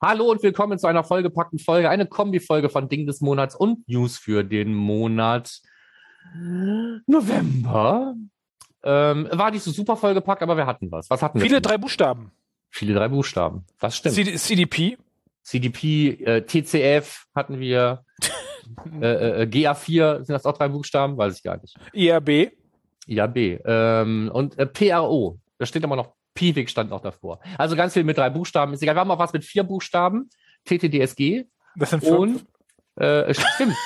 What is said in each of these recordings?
Hallo und willkommen zu einer vollgepackten Folge, eine Kombi-Folge von Ding des Monats und News für den Monat November. Ähm, war nicht so super vollgepackt, aber wir hatten was. Was hatten wir? Viele drei Buchstaben. Viele drei Buchstaben. Das stimmt. C CDP. CDP, äh, TCF hatten wir. äh, äh, GA4 sind das auch drei Buchstaben? Weiß ich gar nicht. IRB. IAB. Ähm, und äh, PRO. Da steht immer noch Piwik stand noch davor. Also ganz viel mit drei Buchstaben. Ist egal. Wir haben auch was mit vier Buchstaben. TTDSG. Das sind fünf. Und äh, stimmt.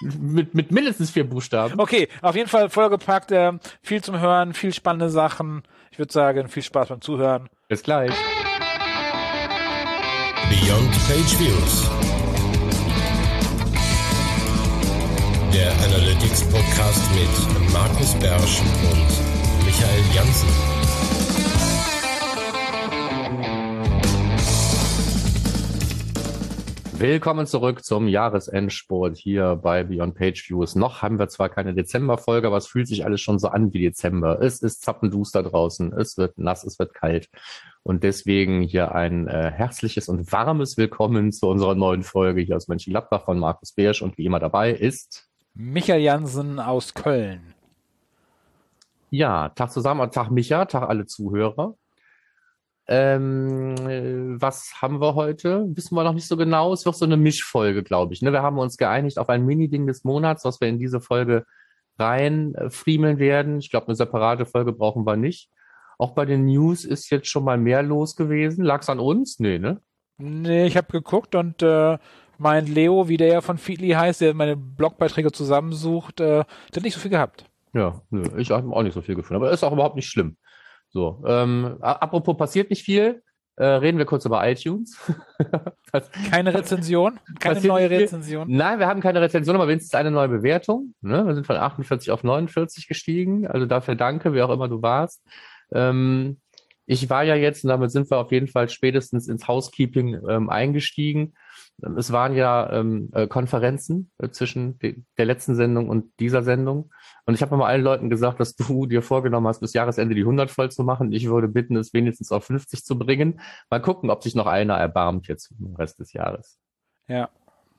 mit, mit mindestens vier Buchstaben. Okay, auf jeden Fall vollgepackt. Äh, viel zum Hören, viel spannende Sachen. Ich würde sagen, viel Spaß beim Zuhören. Bis gleich. Beyond Page Views. Der Analytics Podcast mit Markus Bersch und Michael Janssen. Willkommen zurück zum Jahresendsport hier bei Beyond Page Views. Noch haben wir zwar keine Dezemberfolge, aber es fühlt sich alles schon so an wie Dezember. Es ist zappenduster draußen, es wird nass, es wird kalt. Und deswegen hier ein äh, herzliches und warmes Willkommen zu unserer neuen Folge hier aus Mönchengladbach von Markus Beersch. Und wie immer dabei ist Michael Jansen aus Köln. Ja, Tag zusammen, Tag Micha, Tag alle Zuhörer. Ähm, äh, was haben wir heute? Wissen wir noch nicht so genau. Es wird so eine Mischfolge, glaube ich. Ne? Wir haben uns geeinigt auf ein Mini-Ding des Monats, was wir in diese Folge rein äh, werden. Ich glaube, eine separate Folge brauchen wir nicht. Auch bei den News ist jetzt schon mal mehr los gewesen. Lag's an uns? Nee, ne? Nee, ich habe geguckt und äh, mein Leo, wie der ja von Feedly heißt, der meine Blogbeiträge zusammensucht, äh, der hat nicht so viel gehabt. Ja, nö, ich habe auch nicht so viel gefunden. Aber ist auch überhaupt nicht schlimm. So, ähm, apropos passiert nicht viel, äh, reden wir kurz über iTunes. das, keine Rezension? Keine neue Rezension? Nein, wir haben keine Rezension, aber wenigstens eine neue Bewertung. Ne? Wir sind von 48 auf 49 gestiegen. Also dafür danke, wie auch immer du warst. Ähm, ich war ja jetzt, und damit sind wir auf jeden Fall spätestens ins Housekeeping ähm, eingestiegen. Es waren ja ähm, äh, Konferenzen äh, zwischen de der letzten Sendung und dieser Sendung. Und ich habe mal allen Leuten gesagt, dass du dir vorgenommen hast, bis Jahresende die 100 voll zu machen. Ich würde bitten, es wenigstens auf 50 zu bringen. Mal gucken, ob sich noch einer erbarmt jetzt im Rest des Jahres. Ja.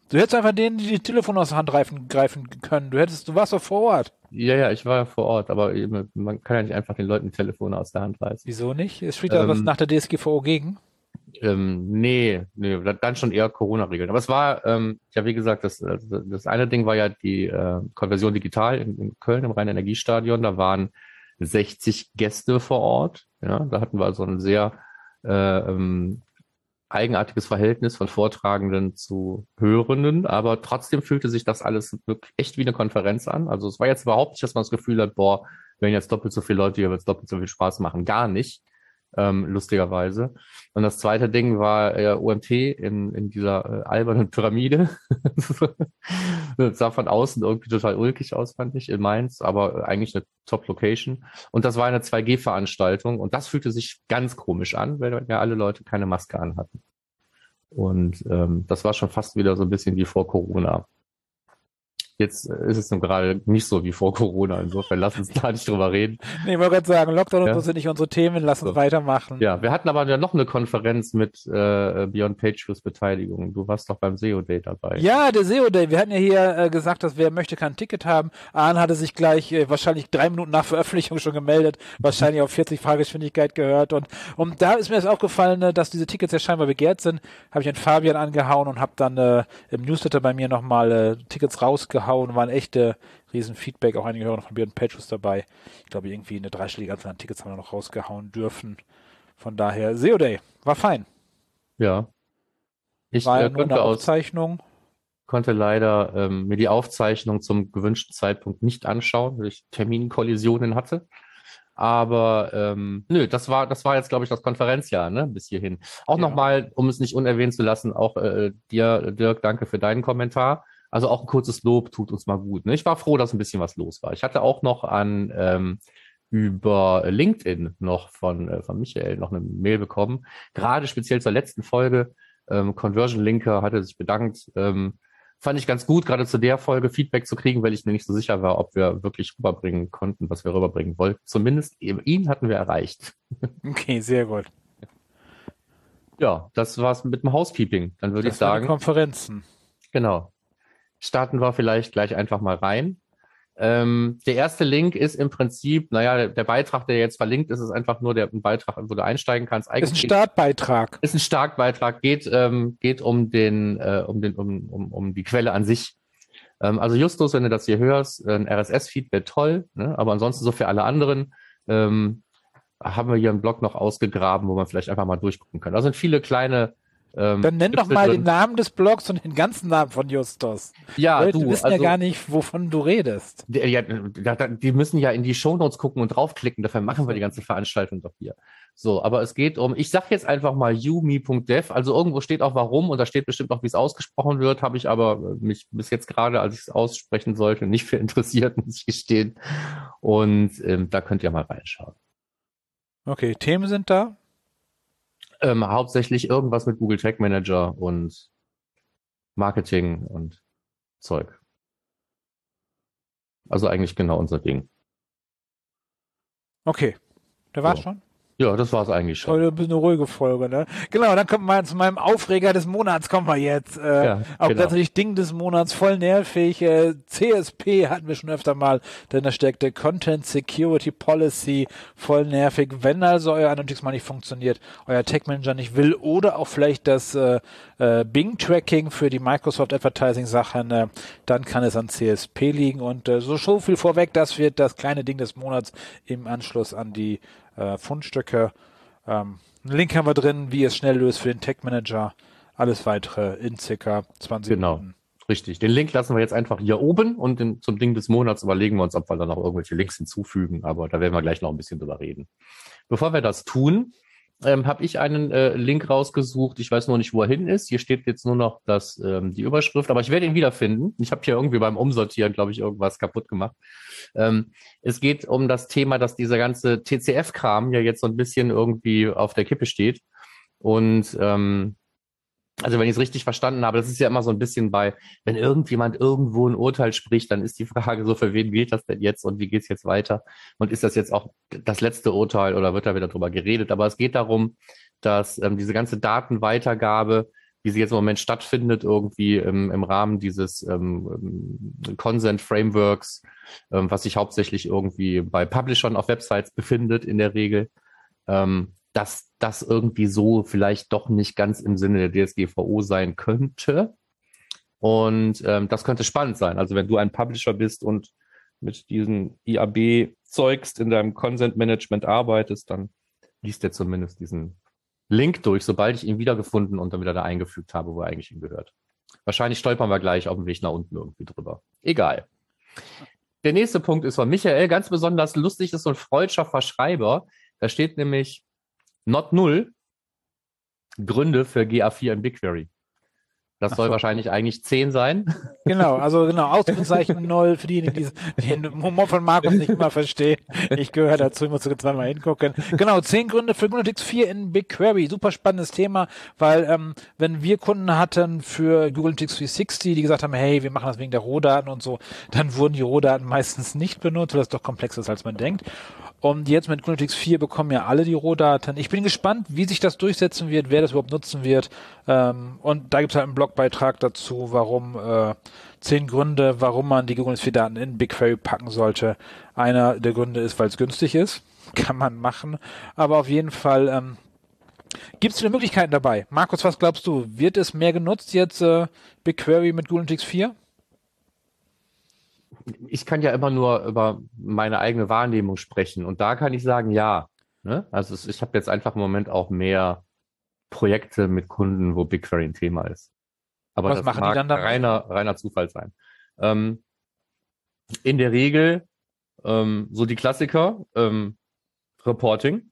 Du hättest einfach denen die, die Telefon aus der Hand greifen, greifen können. Du hättest, du warst doch vor Ort. Ja, ja, ich war ja vor Ort, aber eben, man kann ja nicht einfach den Leuten die Telefone aus der Hand reißen. Wieso nicht? Es steht da ähm, was nach der DSGVO gegen? Ähm, nee, nee, dann schon eher Corona-Regeln. Aber es war, ähm, ja, wie gesagt, das, das eine Ding war ja die äh, Konversion digital in, in Köln im Rhein-Energiestadion. Da waren 60 Gäste vor Ort. Ja, da hatten wir also ein sehr äh, ähm, eigenartiges Verhältnis von Vortragenden zu Hörenden, aber trotzdem fühlte sich das alles wirklich echt wie eine Konferenz an. Also es war jetzt überhaupt nicht, dass man das Gefühl hat, boah, wenn jetzt doppelt so viele Leute hier, wird es doppelt so viel Spaß machen. Gar nicht ähm, lustigerweise. Und das zweite Ding war äh, OMT in, in dieser äh, albernen Pyramide. das sah von außen irgendwie total ulkig aus, fand ich, in Mainz, aber eigentlich eine Top-Location. Und das war eine 2G-Veranstaltung und das fühlte sich ganz komisch an, weil ja alle Leute keine Maske anhatten. Und ähm, das war schon fast wieder so ein bisschen wie vor Corona. Jetzt ist es nun gerade nicht so wie vor Corona. Insofern lass uns da nicht drüber reden. Nee, ich wollte gerade sagen, Lockdown ja. und so sind nicht unsere Themen. Lass uns so. weitermachen. Ja, wir hatten aber ja noch eine Konferenz mit äh, Beyond Pageviews Beteiligung. Du warst doch beim SEO Day dabei. Ja, der SEO Day. Wir hatten ja hier äh, gesagt, dass wer möchte, kann ein Ticket haben. Ahn hatte sich gleich äh, wahrscheinlich drei Minuten nach Veröffentlichung schon gemeldet. Wahrscheinlich auf 40 Fahrgeschwindigkeit gehört. Und, und da ist mir das aufgefallen, äh, dass diese Tickets ja scheinbar begehrt sind. Habe ich an Fabian angehauen und habe dann äh, im Newsletter bei mir nochmal äh, Tickets rausgehauen rausgehauen, waren echte Riesenfeedback, auch einige Hörer von Björn Patches dabei. Ich glaube, irgendwie eine dreistellige Anzahl an Tickets haben wir noch rausgehauen dürfen. Von daher, SEO Day, war fein. Ja. Ich war ja nur eine Aufzeichnung. Aus, konnte leider ähm, mir die Aufzeichnung zum gewünschten Zeitpunkt nicht anschauen, weil ich Terminkollisionen hatte. Aber ähm, nö, das war, das war jetzt, glaube ich, das Konferenzjahr, ne, bis hierhin. Auch ja. nochmal, um es nicht unerwähnt zu lassen, auch äh, dir, Dirk, danke für deinen Kommentar. Also auch ein kurzes Lob tut uns mal gut. Ne? Ich war froh, dass ein bisschen was los war. Ich hatte auch noch an ähm, über LinkedIn noch von, äh, von Michael noch eine Mail bekommen. Gerade speziell zur letzten Folge. Ähm, Conversion Linker hatte sich bedankt. Ähm, fand ich ganz gut, gerade zu der Folge Feedback zu kriegen, weil ich mir nicht so sicher war, ob wir wirklich rüberbringen konnten, was wir rüberbringen wollten. Zumindest ihn hatten wir erreicht. Okay, sehr gut. Ja, das war's mit dem Housekeeping. Dann würde ich Das sagen, Konferenzen. genau. Starten wir vielleicht gleich einfach mal rein. Ähm, der erste Link ist im Prinzip, naja, der, der Beitrag, der jetzt verlinkt ist, ist einfach nur der ein Beitrag, wo du einsteigen kannst. Ist ein Eigentlich Startbeitrag. ist ein Starkbeitrag, geht, ähm, geht um den, äh, um den, um, um, um die Quelle an sich. Ähm, also Justus, wenn du das hier hörst, ein RSS-Feed wäre toll, ne? aber ansonsten so für alle anderen ähm, haben wir hier einen Blog noch ausgegraben, wo man vielleicht einfach mal durchgucken kann. Da sind viele kleine ähm, Dann nenn doch mal den Namen des Blogs und den ganzen Namen von Justus. Ja, Leute du, wissen also, ja gar nicht, wovon du redest. Die, ja, die müssen ja in die Shownotes gucken und draufklicken. Dafür machen wir die ganze Veranstaltung doch hier. So, aber es geht um, ich sag jetzt einfach mal umi.dev. Also irgendwo steht auch warum und da steht bestimmt auch, wie es ausgesprochen wird. Habe ich aber äh, mich bis jetzt gerade, als ich es aussprechen sollte, nicht für interessiert, muss ich gestehen. Und ähm, da könnt ihr mal reinschauen. Okay, Themen sind da. Ähm, hauptsächlich irgendwas mit Google Tag Manager und Marketing und Zeug. Also eigentlich genau unser Ding. Okay, da war's So. schon. Ja, das war's eigentlich schon. Heute eine ruhige Folge, ne? Genau, dann kommen wir mal zu meinem Aufreger des Monats, kommen wir jetzt. Äh, Ja, auch genau. natürlich Ding des Monats, voll nervig. Äh, CSP hatten wir schon öfter mal, denn da steckte Content Security Policy, voll nervig. Wenn also euer Analytics mal nicht funktioniert, euer Tech Manager nicht will oder auch vielleicht das äh, äh, Bing-Tracking für die Microsoft Advertising-Sachen, äh, dann kann es an CSP liegen. Und äh, so, so viel vorweg, das wird das kleine Ding des Monats im Anschluss an die äh, Fundstücke. Ähm, einen Link haben wir drin, wie ihr es schnell löst für den Tech Manager. Alles weitere in circa 20 Genau. Minuten. Richtig. Den Link lassen wir jetzt einfach hier oben und den, zum Ding des Monats überlegen wir uns, ob wir da noch irgendwelche Links hinzufügen. Aber da werden wir gleich noch ein bisschen drüber reden. Bevor wir das tun, ähm, habe ich einen äh, Link rausgesucht. Ich weiß nur nicht, wo er hin ist. Hier steht jetzt nur noch das, ähm, die Überschrift, aber ich werde ihn wiederfinden. Ich habe hier irgendwie beim Umsortieren, glaube ich, irgendwas kaputt gemacht. Ähm, es geht um das Thema, dass dieser ganze TCF-Kram ja jetzt so ein bisschen irgendwie auf der Kippe steht. Und ähm, also wenn ich es richtig verstanden habe, das ist ja immer so ein bisschen bei, wenn irgendjemand irgendwo ein Urteil spricht, dann ist die Frage so, für wen gilt das denn jetzt und wie geht's jetzt weiter? Und ist das jetzt auch das letzte Urteil oder wird da wieder drüber geredet? Aber es geht darum, dass ähm, diese ganze Datenweitergabe, wie sie jetzt im Moment stattfindet, irgendwie im, im Rahmen dieses ähm, ähm, Consent Frameworks, ähm, was sich hauptsächlich irgendwie bei Publishern auf Websites befindet in der Regel, ähm, dass das irgendwie so vielleicht doch nicht ganz im Sinne der DSGVO sein könnte. Und ähm, das könnte spannend sein. Also wenn du ein Publisher bist und mit diesem IAB-Zeugst in deinem Consent-Management arbeitest, dann liest er zumindest diesen Link durch, sobald ich ihn wiedergefunden und dann wieder da eingefügt habe, wo er eigentlich hingehört. Wahrscheinlich stolpern wir gleich auf dem Weg nach unten irgendwie drüber. Egal. Der nächste Punkt ist von Michael, ganz besonders lustig, ist so ein freudscher Verschreiber. Da steht nämlich Not Null Gründe für GA4 in BigQuery. Das soll so. wahrscheinlich eigentlich 10 sein. Genau, also genau, Ausrufezeichen null für diejenigen, die den Humor von Markus nicht immer verstehen. Ich gehöre dazu, ich muss sogar zweimal hingucken. Genau, zehn Gründe für GNU 4 in BigQuery. Super spannendes Thema, weil ähm, wenn wir Kunden hatten für Google Analytics 360, die gesagt haben, hey, wir machen das wegen der Rohdaten und so, dann wurden die Rohdaten meistens nicht benutzt, weil das doch komplexer ist, als man denkt. Und jetzt mit GNU 4 bekommen ja alle die Rohdaten. Ich bin gespannt, wie sich das durchsetzen wird, wer das überhaupt nutzen wird. Ähm, und da gibt es halt einen Blogbeitrag dazu, warum äh, zehn Gründe, warum man die Google 4 Daten in BigQuery packen sollte. Einer der Gründe ist, weil es günstig ist. Kann man machen. Aber auf jeden Fall ähm, gibt es viele Möglichkeiten dabei. Markus, was glaubst du? Wird es mehr genutzt jetzt äh, BigQuery mit Google Analytics 4? Ich kann ja immer nur über meine eigene Wahrnehmung sprechen. Und da kann ich sagen, ja. Ne? Also es, ich habe jetzt einfach im Moment auch mehr Projekte mit Kunden, wo BigQuery ein Thema ist. Aber Was das machen die mag dann damit? reiner, reiner Zufall sein. Ähm, in der Regel ähm, so die Klassiker, ähm, Reporting.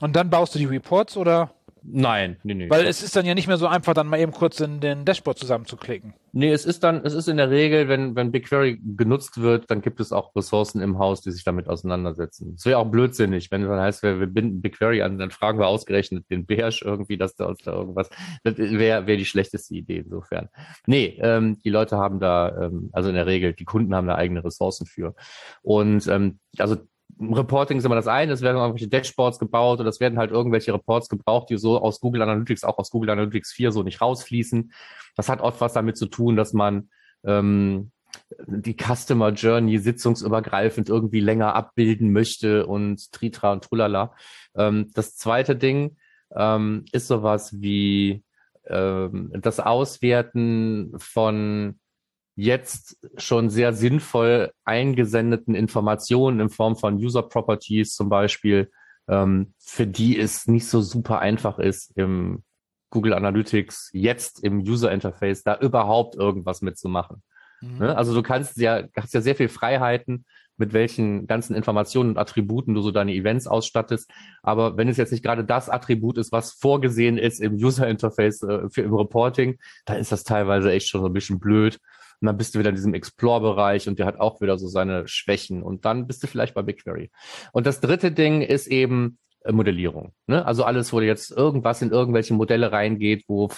Und dann baust du die Reports oder? Nein, nee, nee. Weil es ist dann ja nicht mehr so einfach, dann mal eben kurz in den Dashboard zusammenzuklicken. Nee, es ist dann, es ist in der Regel, wenn, wenn BigQuery genutzt wird, dann gibt es auch Ressourcen im Haus, die sich damit auseinandersetzen. Es wäre auch blödsinnig, wenn es dann heißt, wir, wir binden BigQuery an, dann fragen wir ausgerechnet den Beherrsch irgendwie, dass da uns da irgendwas, das wäre wär die schlechteste Idee insofern. Nee, ähm, die Leute haben da, ähm, also in der Regel, die Kunden haben da eigene Ressourcen für. Und ähm, also Reporting ist immer das eine, es werden irgendwelche Dashboards gebaut oder es werden halt irgendwelche Reports gebraucht, die so aus Google Analytics, auch aus Google Analytics 4 so nicht rausfließen. Das hat oft was damit zu tun, dass man ähm, die Customer Journey sitzungsübergreifend irgendwie länger abbilden möchte und Tritra und Trulala. Ähm, das zweite Ding ähm, ist sowas wie ähm, das Auswerten von jetzt schon sehr sinnvoll eingesendeten Informationen in Form von User Properties zum Beispiel, ähm, für die es nicht so super einfach ist, im Google Analytics jetzt im User Interface da überhaupt irgendwas mitzumachen. Mhm. Ne? Also du kannst ja, hast ja sehr viel Freiheiten, mit welchen ganzen Informationen und Attributen du so deine Events ausstattest. Aber wenn es jetzt nicht gerade das Attribut ist, was vorgesehen ist im User Interface äh, für im Reporting, dann ist das teilweise echt schon so ein bisschen blöd. Und dann bist du wieder in diesem Explore-Bereich und der hat auch wieder so seine Schwächen. Und dann bist du vielleicht bei BigQuery. Und das dritte Ding ist eben äh, Modellierung. Ne? Also alles, wo jetzt irgendwas in irgendwelche Modelle reingeht, wo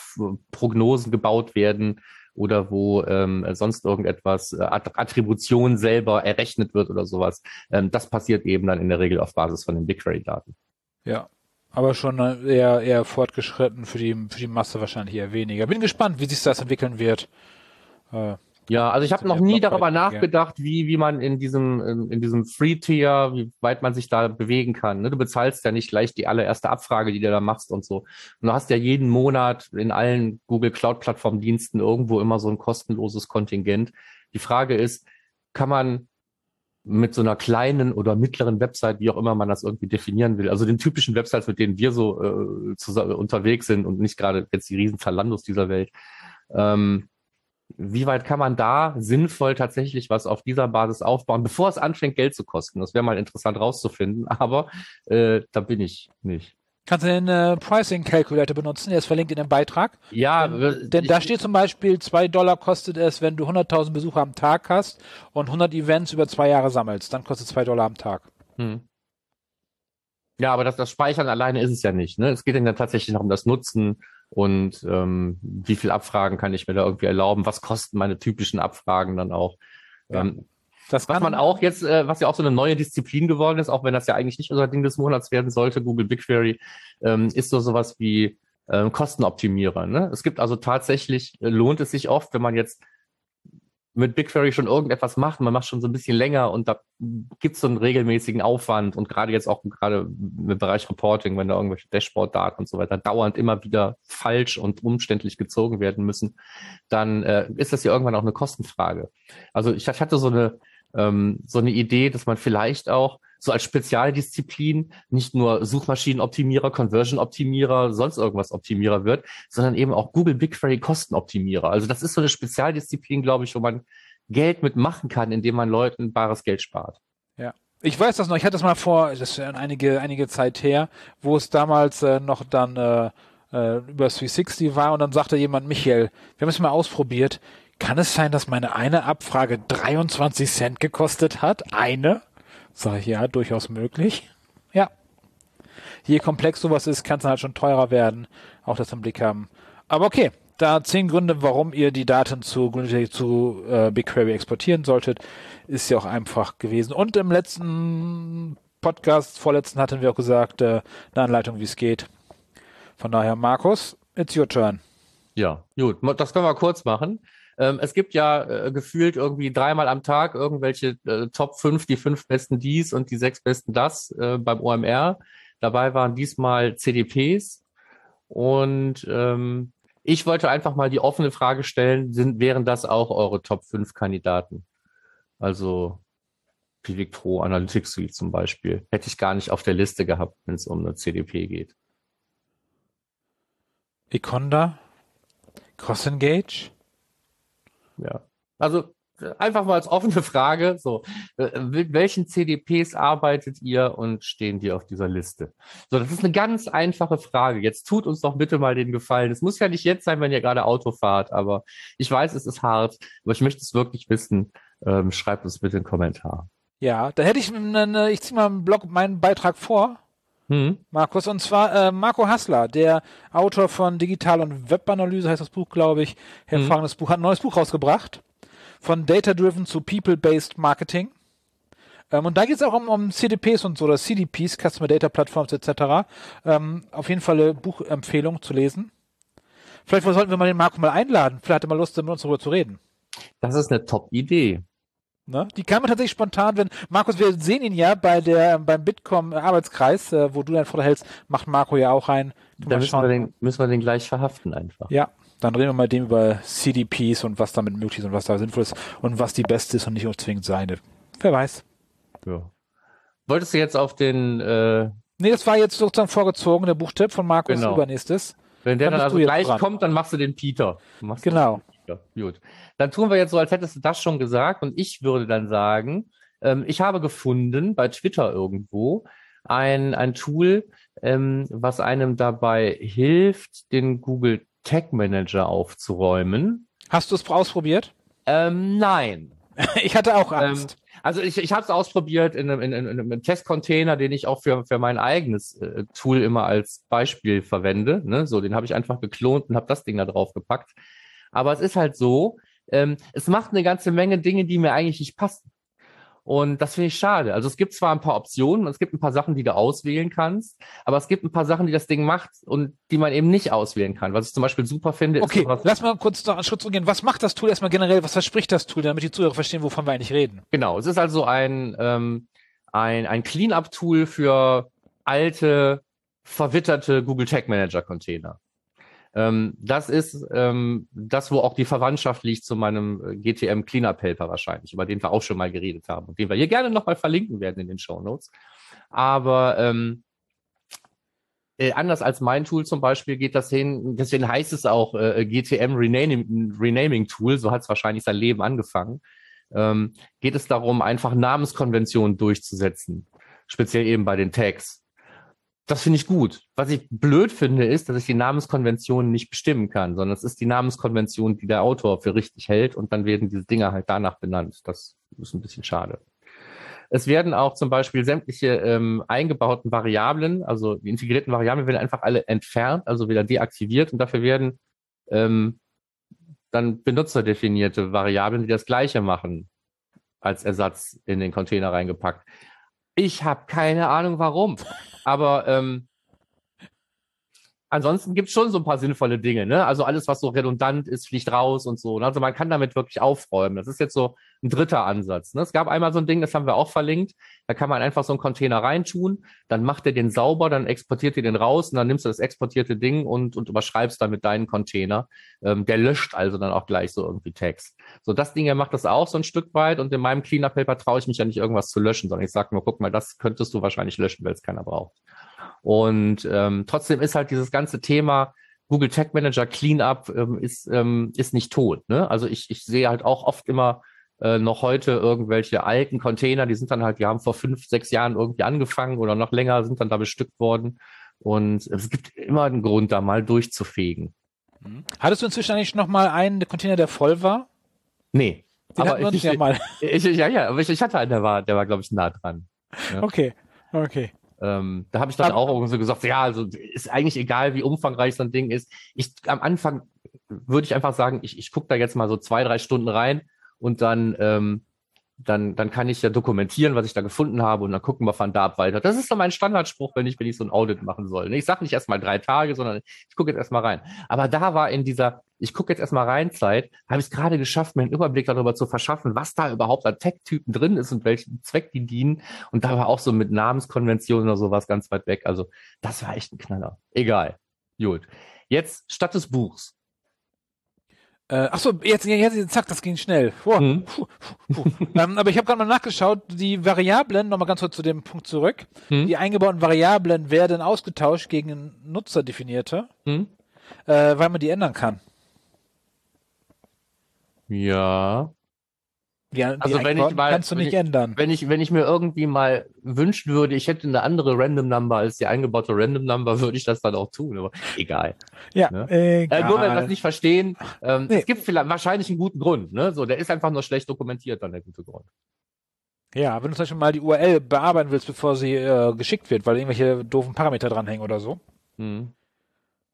Prognosen gebaut werden oder wo ähm, sonst irgendetwas äh, Attribution selber errechnet wird oder sowas. Ähm, das passiert eben dann in der Regel auf Basis von den BigQuery-Daten. Ja, aber schon äh, eher, eher fortgeschritten für die, für die Masse wahrscheinlich eher weniger. Bin gespannt, wie sich das entwickeln wird. Äh, ja, also ich habe noch nie darüber nachgedacht, wie, wie man in diesem, in diesem Free-Tier, wie weit man sich da bewegen kann. Ne? Du bezahlst ja nicht gleich die allererste Abfrage, die du da machst und so. Und du hast ja jeden Monat in allen Google Cloud-Plattform-Diensten irgendwo immer so ein kostenloses Kontingent. Die Frage ist, kann man mit so einer kleinen oder mittleren Website, wie auch immer man das irgendwie definieren will, also den typischen Websites, mit denen wir so äh, zusammen, unterwegs sind und nicht gerade jetzt die riesen Zalandos dieser Welt, ähm, wie weit kann man da sinnvoll tatsächlich was auf dieser Basis aufbauen, bevor es anfängt, Geld zu kosten? Das wäre mal interessant rauszufinden, aber äh, da bin ich nicht. Kannst du den äh, Pricing Calculator benutzen? Der ist verlinkt in dem Beitrag. Ja, denn, denn da steht zum Beispiel, zwei Dollar kostet es, wenn du 100.000 Besucher am Tag hast und 100 Events über zwei Jahre sammelst. Dann kostet zwei Dollar am Tag. Hm. Ja, aber das, das Speichern alleine ist es ja nicht. Ne? Es geht dann ja tatsächlich noch um das Nutzen und ähm, wie viel Abfragen kann ich mir da irgendwie erlauben? Was kosten meine typischen Abfragen dann auch? Ja. Ähm, das was man auch jetzt, äh, was ja auch so eine neue Disziplin geworden ist, auch wenn das ja eigentlich nicht unser Ding des Monats werden sollte, Google BigQuery, ähm, ist so sowas wie ähm, Kostenoptimierer. Ne? Es gibt also tatsächlich, äh, lohnt es sich oft, wenn man jetzt mit BigQuery schon irgendetwas macht, man macht schon so ein bisschen länger und da gibt es so einen regelmäßigen Aufwand und gerade jetzt auch gerade im Bereich Reporting, wenn da irgendwelche Dashboard-Daten und so weiter dauernd immer wieder falsch und umständlich gezogen werden müssen, dann äh, ist das ja irgendwann auch eine Kostenfrage. Also ich, ich hatte so eine ähm, so eine Idee, dass man vielleicht auch so als Spezialdisziplin nicht nur Suchmaschinenoptimierer, Conversion-Optimierer, sonst irgendwas Optimierer wird, sondern eben auch Google BigQuery Kostenoptimierer. Also das ist so eine Spezialdisziplin, glaube ich, wo man Geld mitmachen kann, indem man Leuten bares Geld spart. Ja. Ich weiß das noch, ich hatte das mal vor, das ist einige, einige Zeit her, wo es damals äh, noch dann äh, äh, über 360 war und dann sagte jemand, Michael, wir haben es mal ausprobiert, kann es sein, dass meine eine Abfrage 23 Cent gekostet hat? Eine? Sag ich ja, durchaus möglich. Ja. Je komplex sowas ist, kann es halt schon teurer werden. Auch das im Blick haben. Aber okay, da zehn Gründe, warum ihr die Daten zu, zu äh, BigQuery exportieren solltet, ist ja auch einfach gewesen. Und im letzten Podcast, vorletzten hatten wir auch gesagt, äh, eine Anleitung, wie es geht. Von daher, Markus, it's your turn. Ja, gut, das können wir kurz machen. Ähm, es gibt ja äh, gefühlt irgendwie dreimal am Tag irgendwelche äh, Top 5, die fünf besten dies und die sechs besten das äh, beim OMR. Dabei waren diesmal CDPs. Und ähm, ich wollte einfach mal die offene Frage stellen, sind, wären das auch eure Top 5 Kandidaten? Also Pivictro Analytics Suite zum Beispiel. Hätte ich gar nicht auf der Liste gehabt, wenn es um eine CDP geht. Econda? CrossEngage? Ja. Also einfach mal als offene Frage, so, äh, mit welchen CDPs arbeitet ihr und stehen die auf dieser Liste? So, das ist eine ganz einfache Frage. Jetzt tut uns doch bitte mal den Gefallen. Es muss ja nicht jetzt sein, wenn ihr gerade Auto fahrt, aber ich weiß, es ist hart, aber ich möchte es wirklich wissen. Ähm, schreibt uns bitte einen Kommentar. Ja, da hätte ich, eine, ich ziehe mal einen Blog, meinen Beitrag vor. Hm. Markus, und zwar äh, Marco Hassler, der Autor von Digital- und Webanalyse, heißt das Buch, glaube ich. Hervorragendes hm. Buch, hat ein neues Buch rausgebracht. Von Data-Driven zu People-Based Marketing. Ähm, und da geht es auch um, um CDPs und so, oder CDPs, Customer Data Platforms etc. Ähm, auf jeden Fall eine Buchempfehlung zu lesen. Vielleicht sollten wir mal den Marco mal einladen. Vielleicht hat er mal Lust, mit uns darüber zu reden. Das ist eine Top-Idee. Ne? Die kam mir tatsächlich spontan, wenn Markus, wir sehen ihn ja bei der beim Bitkom Arbeitskreis, äh, wo du deinen Vortrag hältst, macht Marco ja auch rein. Da müssen wir, den, müssen wir den gleich verhaften einfach. Ja, dann reden wir mal dem über CDPs und was damit möglich ist und was da sinnvoll ist und was die beste ist und nicht zwingend seine. Wer weiß. Ja. Wolltest du jetzt auf den äh Nee, das war jetzt sozusagen vorgezogen, der Buchtipp von Markus Genau. übernächstes. Wenn der Dann dann, also gleich dran. kommt, dann machst du den Peter. Machst Genau. den Peter. Gut. Dann tun wir jetzt so, als hättest du das schon gesagt und ich würde dann sagen, ähm, ich habe gefunden bei Twitter irgendwo ein, ein Tool, ähm, was einem dabei hilft, den Google Tag Manager aufzuräumen. Hast du es ausprobiert? Ähm, nein. Ich hatte auch Ähm, Angst. Also ich, ich habe es ausprobiert in einem, in, in, in einem Testcontainer, den ich auch für, für mein eigenes äh, Tool immer als Beispiel verwende. Ne? So, den habe ich einfach geklont und habe das Ding da drauf gepackt. Aber es ist halt so, ähm, es macht eine ganze Menge Dinge, die mir eigentlich nicht passen. Und das finde ich schade. Also es gibt zwar ein paar Optionen, es gibt ein paar Sachen, die du auswählen kannst, aber es gibt ein paar Sachen, die das Ding macht und die man eben nicht auswählen kann. Was ich zum Beispiel super finde, Okay, ist sowas, lass mal kurz noch einen Schritt zurückgehen. Was macht das Tool erstmal generell? Was verspricht das Tool, damit die Zuhörer verstehen, wovon wir eigentlich reden? Genau, es ist also ein, ähm, ein, ein Cleanup-Tool für alte, verwitterte Google Tag Manager Container. Ähm, das ist ähm, das, wo auch die Verwandtschaft liegt zu meinem äh, GTM Cleanup Helper wahrscheinlich, über den wir auch schon mal geredet haben und den wir hier gerne nochmal verlinken werden in den Show Notes. Aber ähm, äh, anders als mein Tool zum Beispiel geht das hin, deswegen heißt es auch äh, GTM Renaming, Renaming Tool, so hat es wahrscheinlich sein Leben angefangen ähm, geht es darum, einfach Namenskonventionen durchzusetzen. Speziell eben bei den Tags. Das finde ich gut. Was ich blöd finde, ist, dass ich die Namenskonvention nicht bestimmen kann, sondern es ist die Namenskonvention, die der Autor für richtig hält und dann werden diese Dinger halt danach benannt. Das ist ein bisschen schade. Es werden auch zum Beispiel sämtliche ähm, eingebauten Variablen, also die integrierten Variablen werden einfach alle entfernt, also wieder deaktiviert und dafür werden ähm, dann benutzerdefinierte Variablen, die das gleiche machen, als Ersatz in den Container reingepackt. Ich habe keine Ahnung warum, aber ähm, ansonsten gibt es schon so ein paar sinnvolle Dinge. Ne? Also alles, was so redundant ist, fliegt raus und so. Ne? Also man kann damit wirklich aufräumen. Das ist jetzt so ein dritter Ansatz. Ne? Es gab einmal so ein Ding, das haben wir auch verlinkt. Da kann man einfach so einen Container reintun, dann macht er den sauber, dann exportiert ihr den raus und dann nimmst du das exportierte Ding und, und überschreibst damit deinen Container. Ähm, der löscht also dann auch gleich so irgendwie Text. So, das Ding, er macht das auch so ein Stück weit und in meinem Cleanup Paper traue ich mich ja nicht irgendwas zu löschen, sondern ich sage nur, guck mal, das könntest du wahrscheinlich löschen, weil es keiner braucht. Und ähm, trotzdem ist halt dieses ganze Thema Google Tag Manager Cleanup ähm, ist, ähm, ist nicht tot. Ne? Also ich, ich sehe halt auch oft immer äh, noch heute irgendwelche alten Container, die sind dann halt, die haben vor fünf, sechs Jahren irgendwie angefangen oder noch länger sind dann da bestückt worden. Und es gibt immer einen Grund, da mal durchzufegen. Hattest du inzwischen eigentlich noch mal einen Container, der voll war? Nee. Den aber ich, ja mal. ich, ja, ja, aber ich, ich hatte einen, der war, der war, glaube ich, nah dran. Ja. Okay, okay. Ähm, da habe ich dann Aber- auch irgendwie so gesagt, ja, also ist eigentlich egal, wie umfangreich so ein Ding ist. Ich am Anfang würde ich einfach sagen, ich, ich gucke da jetzt mal so zwei, drei Stunden rein und dann, ähm, dann, dann kann ich ja dokumentieren, was ich da gefunden habe und dann gucken wir von da ab weiter. Das ist so mein Standardspruch, wenn ich, wenn ich so ein Audit machen soll. Ich sage nicht erst mal drei Tage, sondern ich gucke jetzt erst mal rein. Aber da war in dieser, ich gucke jetzt erst mal rein Zeit, habe ich es gerade geschafft, mir einen Überblick darüber zu verschaffen, was da überhaupt an Tech-Typen drin ist und welchen Zweck die dienen. Und da war auch so mit Namenskonventionen oder sowas ganz weit weg. Also das war echt ein Knaller. Egal. Gut. Jetzt statt des Buchs. Äh, achso, jetzt, jetzt, zack, das ging schnell. Boah. Mhm. Puh, puh, puh. ähm, aber ich habe gerade mal nachgeschaut, die Variablen, nochmal ganz kurz zu dem Punkt zurück, Hm? die eingebauten Variablen werden ausgetauscht gegen nutzerdefinierte, Hm? äh, weil man die ändern kann. Ja. Die, die Also wenn ich mal- kannst du wenn nicht ich- ändern. Wenn ich, wenn ich mir irgendwie mal wünschen würde, ich hätte eine andere Random Number als die eingebaute Random Number, würde ich das dann auch tun. Aber egal. Ja, ne? egal. Äh, nur wenn wir das nicht verstehen, ähm, Nee. es gibt vielleicht wahrscheinlich einen guten Grund. Ne? So, der ist einfach nur schlecht dokumentiert, dann der gute Grund. Ja, wenn du zum Beispiel mal die URL bearbeiten willst, bevor sie äh, geschickt wird, weil irgendwelche doofen Parameter dranhängen oder so. Hm.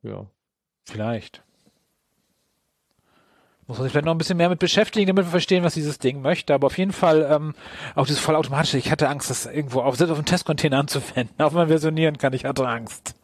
Ja. Vielleicht. Muss man sich vielleicht noch ein bisschen mehr mit beschäftigen, damit wir verstehen, was dieses Ding möchte. Aber auf jeden Fall ähm, auch dieses vollautomatische. Ich hatte Angst, das irgendwo auf, selbst auf dem Testcontainer anzuwenden. Auch wenn man versionieren kann, ich hatte Angst.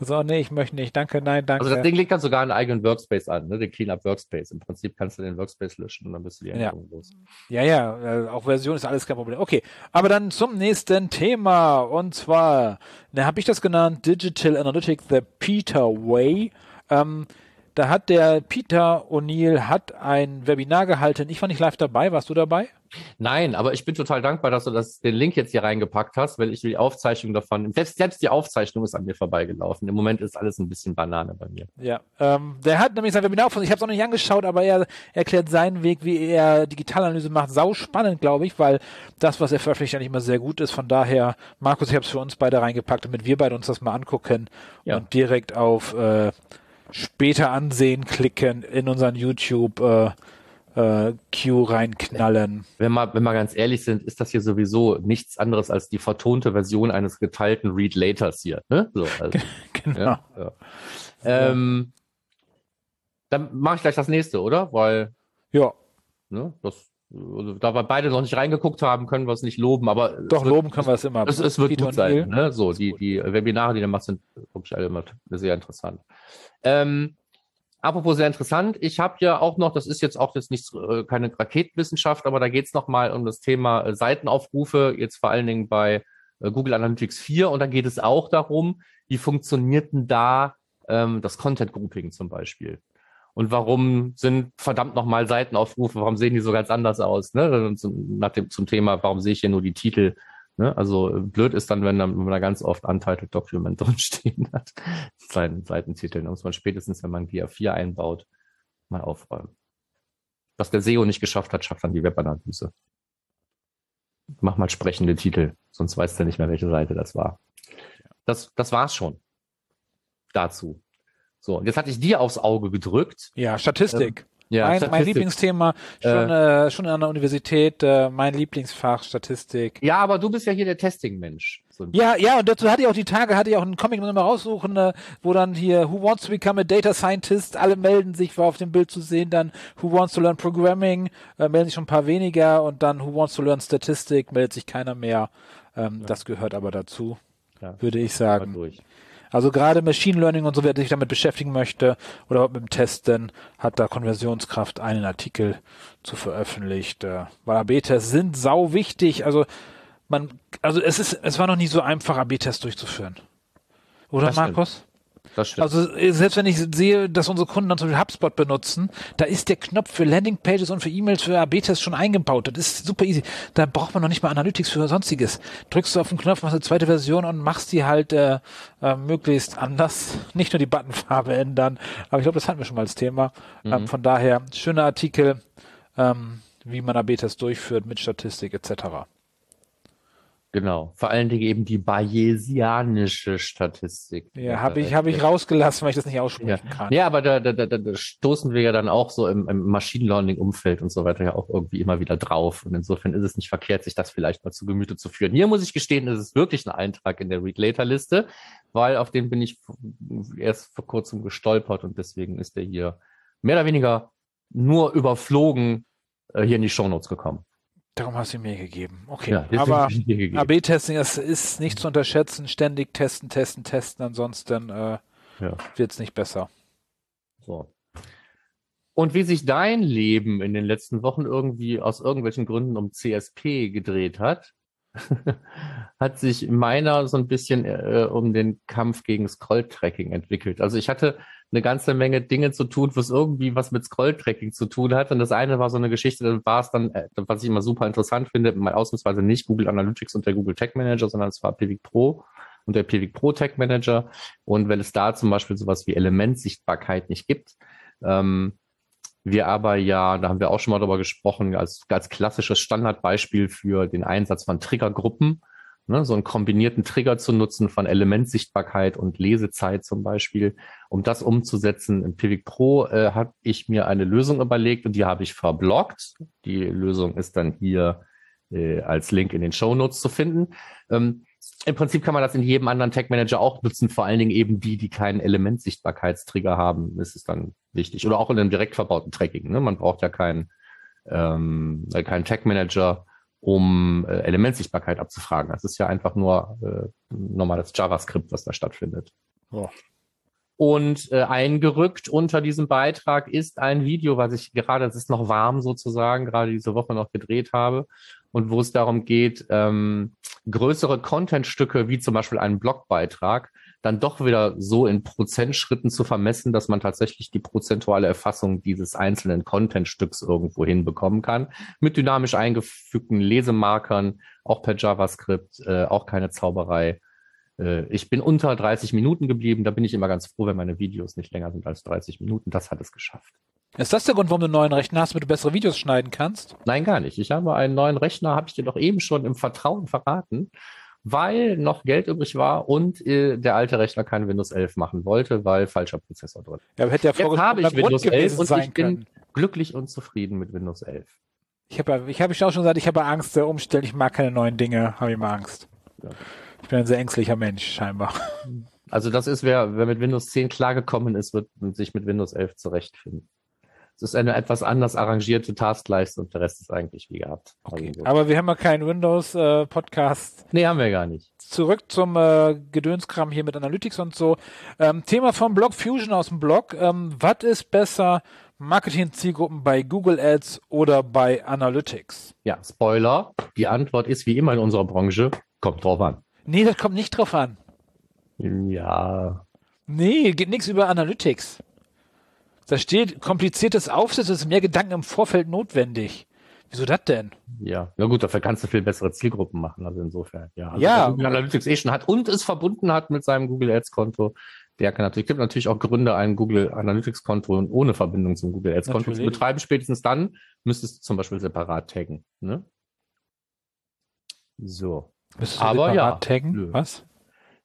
So, nee, ich möchte nicht. Danke, nein, danke. Also das Ding legt dann sogar einen eigenen Workspace an, ne? den Cleanup Workspace. Im Prinzip kannst du den Workspace löschen und dann bist du die Änderung ja. los. Ja, ja, äh, auch Version ist alles kein Problem. Okay, aber dann zum nächsten Thema. Und zwar, da habe ich das genannt, Digital Analytics, the Peter Way. Ähm, da hat der Peter O'Neill hat ein Webinar gehalten. Ich war nicht live dabei. Warst du dabei? Nein, aber ich bin total dankbar, dass du das, den Link jetzt hier reingepackt hast, weil ich die Aufzeichnung davon, selbst, selbst die Aufzeichnung ist an mir vorbeigelaufen. Im Moment ist alles ein bisschen Banane bei mir. Ja, ähm, der hat nämlich sein Webinar von, ich habe es noch nicht angeschaut, aber er erklärt seinen Weg, wie er Digitalanalyse macht. Sau spannend, glaube ich, weil das, was er veröffentlicht, ja nicht immer sehr gut ist. Von daher, Markus, ich habe es für uns beide reingepackt, damit wir beide uns das mal angucken ja. und direkt auf äh, später ansehen klicken in unseren YouTube äh, äh, Queue reinknallen. Wenn wir, wenn wir ganz ehrlich sind, ist das hier sowieso nichts anderes als die vertonte Version eines geteilten Read Laters hier. Ne? So, also, genau. Ja, ja. Ähm, dann mache ich gleich das nächste, oder? Weil ja. Ne, das, also, da wir beide noch nicht reingeguckt haben, können wir es nicht loben, aber doch wird, loben können wir es immer. Es, es wird Peter gut sein. Ne? So die die Webinare, die du machst, sind wirklich alle immer sehr interessant. Ähm, apropos sehr interessant, ich habe ja auch noch, das ist jetzt auch jetzt nicht äh, keine Raketenwissenschaft, aber da geht es nochmal um das Thema äh, Seitenaufrufe, jetzt vor allen Dingen bei äh, Google Analytics 4 und da geht es auch darum, wie funktioniert denn da ähm, das Content Grouping zum Beispiel? Und warum sind verdammt nochmal Seitenaufrufe, warum sehen die so ganz anders aus? Ne? Zum, nach dem, zum Thema, warum sehe ich hier nur die Titel Ne? Also blöd ist dann, wenn, man da ganz oft Untitled Document drinstehen hat, seinen Seitentiteln. Da muss man spätestens, wenn man GA4 einbaut, mal aufräumen. Was der SEO nicht geschafft hat, schafft dann die Webanalyse. Mach mal sprechende Titel, sonst weiß der nicht mehr, welche Seite das war. Das, das war's schon dazu. So, und jetzt hatte ich dir aufs Auge gedrückt. Ja, Statistik. Ähm, ja, mein, mein Lieblingsthema schon, äh, äh, schon an der Universität, äh, mein Lieblingsfach Statistik. Ja, aber du bist ja hier der Testing-Mensch. So ja, ja, und dazu hatte ich auch die Tage, hatte ich auch einen Comic mal raussuchen, äh, wo dann hier Who wants to become a data scientist? Alle melden sich, war auf dem Bild zu sehen, dann Who wants to learn programming? Äh, melden sich schon ein paar weniger und dann Who wants to learn statistic? Meldet sich keiner mehr. Ähm, ja. Das gehört aber dazu, ja. würde ich sagen. Durch. Also gerade Machine Learning und so, wer sich damit beschäftigen möchte oder mit dem Testen, hat da Konversionskraft einen Artikel zu veröffentlicht. Äh, weil AB-Tests sind sau wichtig. Also man, also es ist, es war noch nie so einfach, AB-Tests durchzuführen. Oder das Markus? Stimmt. Also äh, selbst wenn ich sehe, dass unsere Kunden dann zum Beispiel HubSpot benutzen, da ist der Knopf für Landingpages und für E-Mails für AB-Tests schon eingebaut. Das ist super easy. Da braucht man noch nicht mal Analytics für sonstiges. Drückst du auf den Knopf, machst eine zweite Version und machst die halt äh, äh, möglichst anders. Nicht nur die Buttonfarbe ändern. Aber ich glaube, das hatten wir schon mal als Thema. Mhm. Ähm, von daher, schöner Artikel, ähm, wie man AB-Tests durchführt mit Statistik etc. Genau, vor allen Dingen eben die bayesianische Statistik. Ja, habe ich, hab ich rausgelassen, weil ich das nicht aussprechen ja. kann. Ja, aber da, da, da, da stoßen wir ja dann auch so im, im Machine Learning-Umfeld und so weiter ja auch irgendwie immer wieder drauf. Und insofern ist es nicht verkehrt, sich das vielleicht mal zu Gemüte zu führen. Hier muss ich gestehen, ist es wirklich ein Eintrag in der Read Later-Liste, weil auf den bin ich erst vor kurzem gestolpert und deswegen ist der hier mehr oder weniger nur überflogen äh, hier in die Shownotes gekommen. Darum hast du mir gegeben. Okay, ja, aber AB-Testing ist, ist nicht zu unterschätzen. Ständig testen, testen, testen. Ansonsten äh, ja. wird es nicht besser. So. Und wie sich dein Leben in den letzten Wochen irgendwie aus irgendwelchen Gründen um CSP gedreht hat, hat sich meiner so ein bisschen äh, um den Kampf gegen Scroll-Tracking entwickelt. Also ich hatte eine ganze Menge Dinge zu tun, was irgendwie was mit Scroll-Tracking zu tun hat. Und das eine war so eine Geschichte, dann war es dann, äh, was ich immer super interessant finde, mal ausnahmsweise nicht Google Analytics und der Google Tech Manager, sondern es war Pivik Pro und der Pivik Pro Tech Manager. Und wenn es da zum Beispiel sowas wie Elementsichtbarkeit nicht gibt, ähm, wir aber ja, da haben wir auch schon mal drüber gesprochen, als, als klassisches Standardbeispiel für den Einsatz von Triggergruppen ne, so einen kombinierten Trigger zu nutzen von Elementsichtbarkeit und Lesezeit zum Beispiel. Um das umzusetzen in Pivik Pro äh, habe ich mir eine Lösung überlegt und die habe ich verblockt. Die Lösung ist dann hier äh, als Link in den Show Notes zu finden. Ähm, im Prinzip kann man das in jedem anderen Tag Manager auch nutzen, vor allen Dingen eben die, die keinen Elementsichtbarkeitstrigger haben. Ist dann wichtig. Oder auch in einem direkt verbauten Tracking. Ne? Man braucht ja keinen ähm, keinen Tag Manager, um äh, Elementsichtbarkeit abzufragen. Das ist ja einfach nur äh, normales JavaScript, was da stattfindet. Oh. Und äh, eingerückt unter diesem Beitrag ist ein Video, was ich gerade, es ist noch warm sozusagen, gerade diese Woche noch gedreht habe und wo es darum geht, ähm, größere Contentstücke wie zum Beispiel einen Blogbeitrag dann doch wieder so in Prozentschritten zu vermessen, dass man tatsächlich die prozentuale Erfassung dieses einzelnen Contentstücks irgendwo hinbekommen kann. Mit dynamisch eingefügten Lesemarkern, auch per JavaScript, äh, auch keine Zauberei. Äh, ich bin unter 30 Minuten geblieben. Da bin ich immer ganz froh, wenn meine Videos nicht länger sind als 30 Minuten. Das hat es geschafft. Ist das der Grund, warum du einen neuen Rechner hast, damit du bessere Videos schneiden kannst? Nein, gar nicht. Ich habe einen neuen Rechner, habe ich dir doch eben schon im Vertrauen verraten, weil noch Geld übrig war und äh, der alte Rechner kein Windows 11 machen wollte, weil falscher Prozessor drin. Ja, aber hätte ja Jetzt habe ich Windows 11 und ich bin glücklich und zufrieden mit Windows 11. Ich habe ich hab ich auch schon gesagt, ich habe Angst der Umstellen. Ich mag keine neuen Dinge, habe ich immer Angst. Ja. Ich bin ein sehr ängstlicher Mensch, scheinbar. Also das ist, wer, wer mit Windows 10 klargekommen ist, wird sich mit Windows 11 zurechtfinden. Es ist eine etwas anders arrangierte Taskleiste und der Rest ist eigentlich wie gehabt. Okay. Also Aber wir haben ja keinen Windows-Podcast. Äh, nee, haben wir gar nicht. Zurück zum äh, Gedönskram hier mit Analytics und so. Ähm, Thema vom Blog Fusion aus dem Blog. Ähm, was ist besser, Marketing-Zielgruppen bei Google Ads oder bei Analytics? Ja, Spoiler. Die Antwort ist wie immer in unserer Branche, kommt drauf an. Nee, das kommt nicht drauf an. Ja. Nee, geht nichts über Analytics. Da steht kompliziertes Aufsetzen, es ist mehr Gedanken im Vorfeld notwendig. Wieso das denn? Ja, na gut, dafür kannst du viel bessere Zielgruppen machen, also insofern, ja. Also ja. Google Analytics eh schon hat und es verbunden hat mit seinem Google Ads Konto, der kann natürlich, gibt natürlich auch Gründe, ein Google Analytics Konto und ohne Verbindung zum Google Ads Konto zu betreiben. Spätestens dann müsstest du zum Beispiel separat taggen, ne? So. Müsstest du Aber ja. Taggen? Was?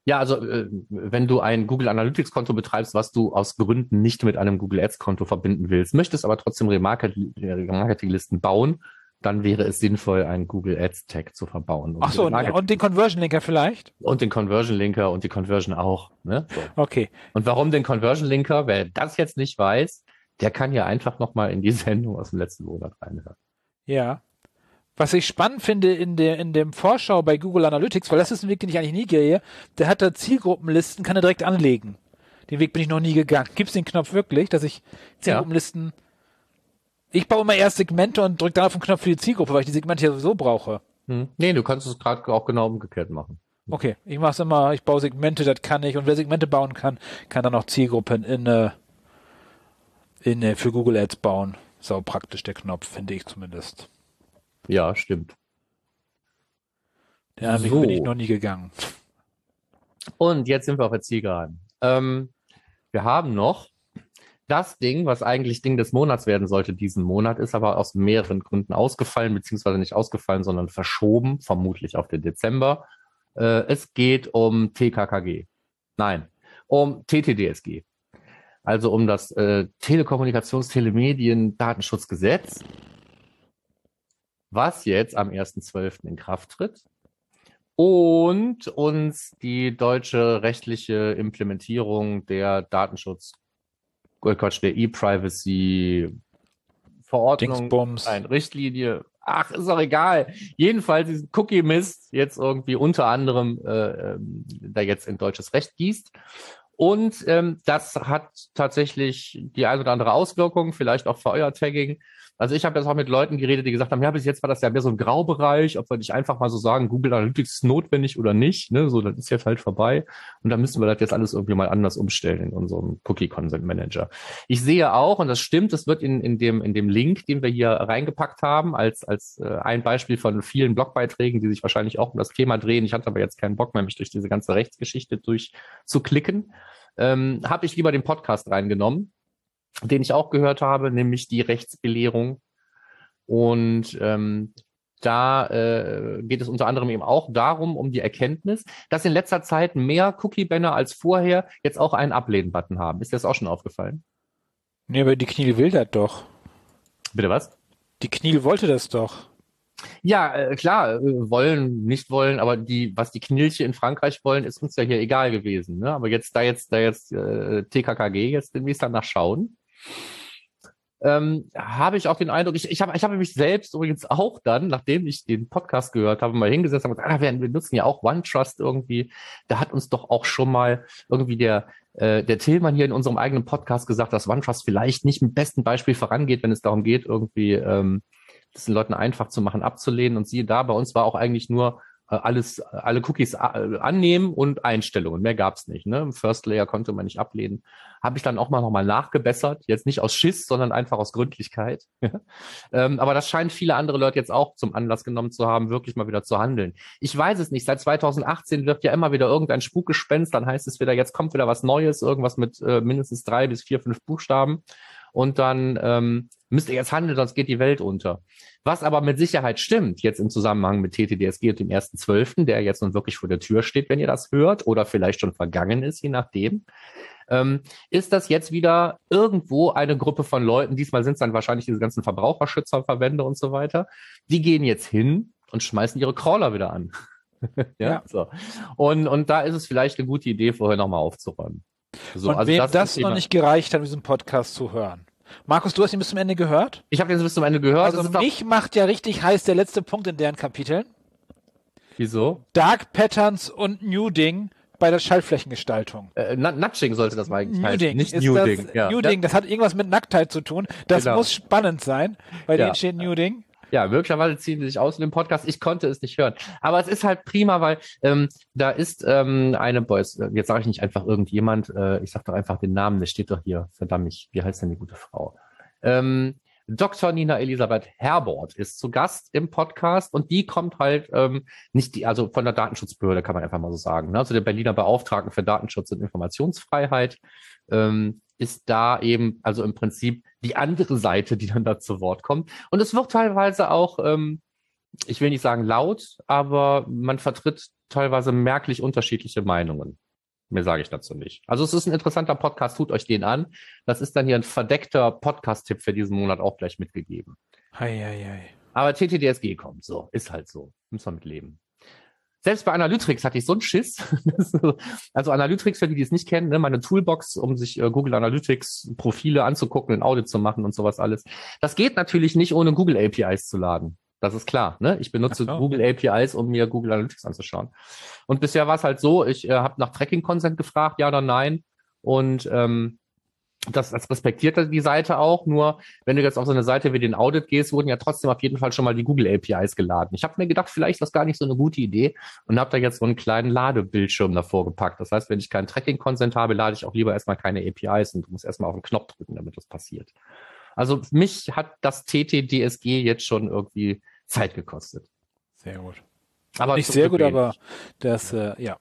Ja, also äh, wenn du ein Google Analytics Konto betreibst, was du aus Gründen nicht mit einem Google Ads Konto verbinden willst, möchtest aber trotzdem Remarketing-Listen bauen, dann wäre es sinnvoll, einen Google Ads Tag zu verbauen. Ach so, und, und, den Conversion Linker vielleicht? Und den Conversion Linker und die Conversion auch. Ne? So. Okay. Und warum den Conversion Linker? Wer das jetzt nicht weiß, der kann ja einfach nochmal in die Sendung aus dem letzten Monat reinhören. Ja. Was ich spannend finde in der, in dem Vorschau bei Google Analytics, weil das ist ein Weg, den ich eigentlich nie gehe, der hat da Zielgruppenlisten, kann er direkt anlegen. Den Weg bin ich noch nie gegangen. Gibt es den Knopf wirklich, dass ich Zielgruppenlisten, ich baue immer erst Segmente und drücke dann auf den Knopf für die Zielgruppe, weil ich die Segmente ja sowieso brauche. Hm. Nee, du kannst es gerade auch genau umgekehrt machen. Okay, ich mache es immer, ich baue Segmente, das kann ich. Und wer Segmente bauen kann, kann dann auch Zielgruppen in, äh, in, äh, für Google Ads bauen. Sau praktisch der Knopf, finde ich zumindest. Ja, stimmt. Ja, so. bin ich noch nie gegangen. Und jetzt sind wir auf der Zielgeraden. Ähm, wir haben noch das Ding, was eigentlich Ding des Monats werden sollte diesen Monat, ist aber aus mehreren Gründen ausgefallen, beziehungsweise nicht ausgefallen, sondern verschoben, vermutlich auf den Dezember. Äh, es geht um TKKG. Nein, um TTDSG. Also um das äh, Telekommunikations-, Telemedien-, Datenschutzgesetz was jetzt am 1.12. in Kraft tritt und uns die deutsche rechtliche Implementierung der Datenschutz, oh Quatsch, der E-Privacy Verordnung, ein Richtlinie. Ach, ist auch egal. Jedenfalls diesen Cookie-Mist jetzt irgendwie unter anderem äh, ähm, da jetzt in deutsches Recht gießt. Und ähm, das hat tatsächlich die eine oder andere Auswirkung, vielleicht auch für euer Tagging. Also ich habe jetzt auch mit Leuten geredet, die gesagt haben, ja, bis jetzt war das ja mehr so ein Graubereich, ob wir nicht einfach mal so sagen, Google Analytics ist notwendig oder nicht. Ne? So, das ist jetzt halt vorbei. Und da müssen wir das jetzt alles irgendwie mal anders umstellen in unserem Cookie Consent Manager. Ich sehe auch, und das stimmt, das wird in, in, dem, in dem Link, den wir hier reingepackt haben, als, als äh, ein Beispiel von vielen Blogbeiträgen, die sich wahrscheinlich auch um das Thema drehen. Ich hatte aber jetzt keinen Bock mehr, mich durch diese ganze Rechtsgeschichte durchzuklicken. Ähm, habe ich lieber den Podcast reingenommen den ich auch gehört habe, nämlich die Rechtsbelehrung. Und ähm, da äh, geht es unter anderem eben auch darum, um die Erkenntnis, dass in letzter Zeit mehr Cookie-Banner als vorher jetzt auch einen Ablehnen-Button haben. Ist dir das auch schon aufgefallen? Nee, aber die Kniel will das doch. Bitte was? Die Kniel wollte das doch. Ja, äh, klar, äh, wollen, nicht wollen, aber die, was die Knilche in Frankreich wollen, ist uns ja hier egal gewesen. Ne? Aber jetzt, da jetzt, da jetzt äh, TKKG jetzt demnächst danach schauen, ähm, habe ich auch den Eindruck, ich, ich habe ich hab mich selbst übrigens auch dann, nachdem ich den Podcast gehört habe, mal hingesetzt und gesagt, ah, wir, wir nutzen ja auch OneTrust irgendwie. Da hat uns doch auch schon mal irgendwie der, äh, der Tillmann hier in unserem eigenen Podcast gesagt, dass OneTrust vielleicht nicht mit besten Beispiel vorangeht, wenn es darum geht, irgendwie ähm, das den Leuten einfach zu machen, abzulehnen. Und siehe da, bei uns war auch eigentlich nur alles, alle Cookies äh, annehmen und Einstellungen. Mehr gab's nicht. Ne? Im First Layer konnte man nicht ablehnen. Habe ich dann auch mal nochmal nachgebessert. Jetzt nicht aus Schiss, sondern einfach aus Gründlichkeit. ähm, aber das scheint viele andere Leute jetzt auch zum Anlass genommen zu haben, wirklich mal wieder zu handeln. Ich weiß es nicht. Seit 2018 wird ja immer wieder irgendein Spukgespenst. Dann heißt es wieder, jetzt kommt wieder was Neues, irgendwas mit äh, mindestens drei bis vier, fünf Buchstaben und dann ähm, müsst ihr jetzt handeln, sonst geht die Welt unter. Was aber mit Sicherheit stimmt, jetzt im Zusammenhang mit TTDSG und dem 1.12., der jetzt nun wirklich vor der Tür steht, wenn ihr das hört, oder vielleicht schon vergangen ist, je nachdem, ähm, ist das jetzt wieder irgendwo eine Gruppe von Leuten, diesmal sind es dann wahrscheinlich diese ganzen Verbraucherschützer, Verbände und so weiter, die gehen jetzt hin und schmeißen ihre Crawler wieder an. ja, ja, so. Und, und da ist es vielleicht eine gute Idee, vorher nochmal aufzuräumen. So, und also wem das, das noch nicht gereicht hat, diesen Podcast zu hören. Markus, du hast ihn bis zum Ende gehört? Ich habe ihn bis zum Ende gehört. Also mich macht ja richtig heiß der letzte Punkt in deren Kapiteln. Wieso? Dark Patterns und Nuding bei der Schaltflächengestaltung. Äh, Nudging sollte das mal eigentlich heißen, nicht Nuding. Das, ja. Nuding, das hat irgendwas mit Nacktheit zu tun. Das genau. muss spannend sein. Bei ja. denen steht Nuding. Ja, möglicherweise ziehen sie sich aus in dem Podcast. Ich konnte es nicht hören. Aber es ist halt prima, weil ähm, da ist ähm, eine, boah, jetzt, jetzt sage ich nicht einfach irgendjemand, äh, ich sage doch einfach den Namen, der steht doch hier, verdammt, wie heißt denn die gute Frau? Ähm, Dr. Nina Elisabeth Herbert ist zu Gast im Podcast und die kommt halt ähm, nicht die, also von der Datenschutzbehörde kann man einfach mal so sagen, ne? also der Berliner Beauftragten für Datenschutz und Informationsfreiheit. Ähm, ist da eben, also im Prinzip die andere Seite, die dann da zu Wort kommt. Und es wird teilweise auch, ähm, ich will nicht sagen laut, aber man vertritt teilweise merklich unterschiedliche Meinungen. Mehr sage ich dazu nicht. Also es ist ein interessanter Podcast, tut euch den an. Das ist dann hier ein verdeckter Podcast-Tipp für diesen Monat auch gleich mitgegeben. Hei, hei, hei. Aber TTDSG kommt, so, ist halt so. Müssen wir mit leben selbst bei Analytics hatte ich so einen Schiss. also Analytics, für die, die es nicht kennen, ne, meine Toolbox, um sich äh, Google Analytics Profile anzugucken, ein Audit zu machen und sowas alles. Das geht natürlich nicht, ohne Google APIs zu laden. Das ist klar. Ne? Ich benutze so. Google APIs, um mir Google Analytics anzuschauen. Und bisher war es halt so, ich äh, habe nach Tracking-Consent gefragt, ja oder nein. Und ähm, das, das respektiert die Seite auch. Nur wenn du jetzt auf so eine Seite wie den Audit gehst, wurden ja trotzdem auf jeden Fall schon mal die Google APIs geladen. Ich habe mir gedacht, vielleicht ist das gar nicht so eine gute Idee und habe da jetzt so einen kleinen Ladebildschirm davor gepackt. Das heißt, wenn ich keinen Tracking-Consent habe, lade ich auch lieber erstmal keine APIs und du musst erstmal auf den Knopf drücken, damit das passiert. Also mich hat das TTDSG jetzt schon irgendwie Zeit gekostet. Sehr gut. Aber nicht sehr gut, aber das, äh, ja.